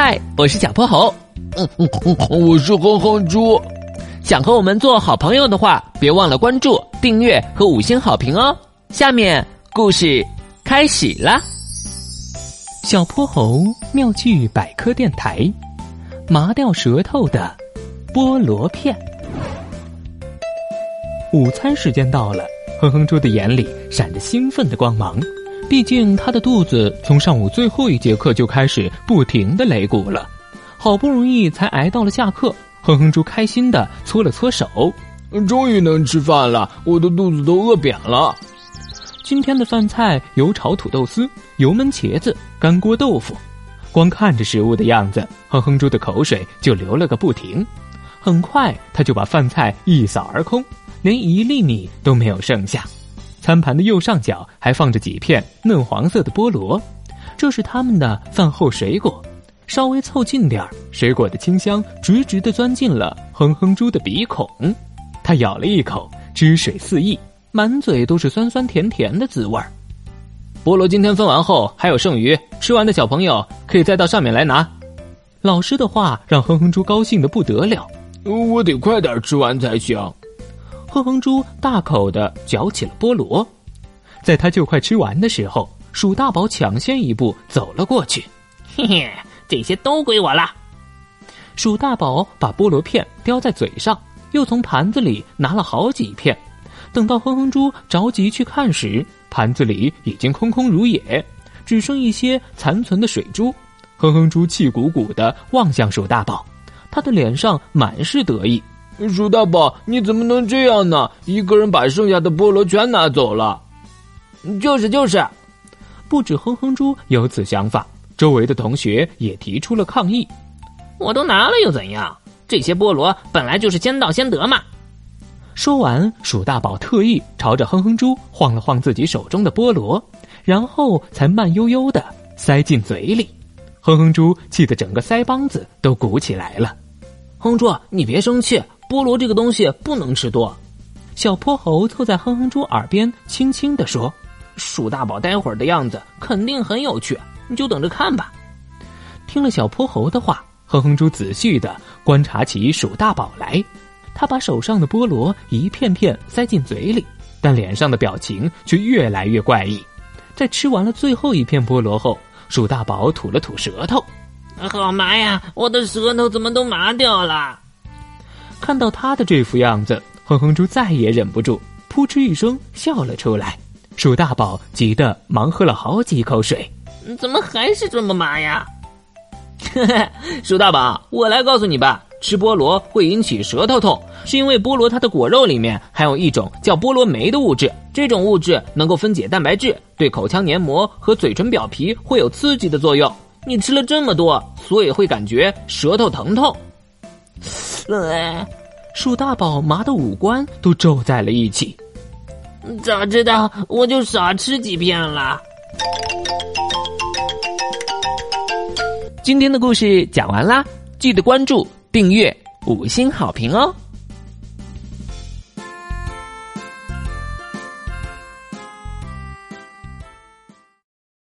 嗨，我是小泼猴。嗯嗯嗯，我是哼哼猪。想和我们做好朋友的话，别忘了关注、订阅和五星好评哦。下面故事开始啦。小泼猴妙趣百科电台，麻掉舌头的菠萝片。午餐时间到了，哼哼猪的眼里闪着兴奋的光芒。毕竟他的肚子从上午最后一节课就开始不停的擂鼓了，好不容易才挨到了下课。哼哼猪开心的搓了搓手，终于能吃饭了，我的肚子都饿扁了。今天的饭菜有炒土豆丝、油焖茄子、干锅豆腐，光看着食物的样子，哼哼猪的口水就流了个不停。很快他就把饭菜一扫而空，连一粒米都没有剩下。餐盘的右上角还放着几片嫩黄色的菠萝，这是他们的饭后水果。稍微凑近点儿，水果的清香直直的钻进了哼哼猪的鼻孔。他咬了一口，汁水四溢，满嘴都是酸酸甜甜的滋味儿。菠萝今天分完后还有剩余，吃完的小朋友可以再到上面来拿。老师的话让哼哼猪高兴的不得了，我得快点吃完才行。哼哼猪大口的嚼起了菠萝，在他就快吃完的时候，鼠大宝抢先一步走了过去。嘿嘿，这些都归我了。鼠大宝把菠萝片叼在嘴上，又从盘子里拿了好几片。等到哼哼猪着急去看时，盘子里已经空空如也，只剩一些残存的水珠。哼哼猪气鼓鼓的望向鼠大宝，他的脸上满是得意。鼠大宝，你怎么能这样呢？一个人把剩下的菠萝全拿走了。就是就是，不止哼哼猪有此想法，周围的同学也提出了抗议。我都拿了又怎样？这些菠萝本来就是先到先得嘛。说完，鼠大宝特意朝着哼哼猪晃了晃自己手中的菠萝，然后才慢悠悠的塞进嘴里。哼哼猪气得整个腮帮子都鼓起来了。哼猪，你别生气。菠萝这个东西不能吃多，小泼猴凑在哼哼猪耳边轻轻地说：“鼠大宝待会儿的样子肯定很有趣，你就等着看吧。”听了小泼猴的话，哼哼猪仔细的观察起鼠大宝来。他把手上的菠萝一片片塞进嘴里，但脸上的表情却越来越怪异。在吃完了最后一片菠萝后，鼠大宝吐了吐舌头：“好麻呀，我的舌头怎么都麻掉了？”看到他的这副样子，哼哼猪再也忍不住，扑哧一声笑了出来。鼠大宝急得忙喝了好几口水，怎么还是这么麻呀？鼠大宝，我来告诉你吧，吃菠萝会引起舌头痛，是因为菠萝它的果肉里面含有一种叫菠萝酶的物质，这种物质能够分解蛋白质，对口腔黏膜和嘴唇表皮会有刺激的作用。你吃了这么多，所以会感觉舌头疼痛。鼠大宝麻的五官都皱在了一起。早知道我就少吃几片了。今天的故事讲完啦，记得关注、订阅、五星好评哦。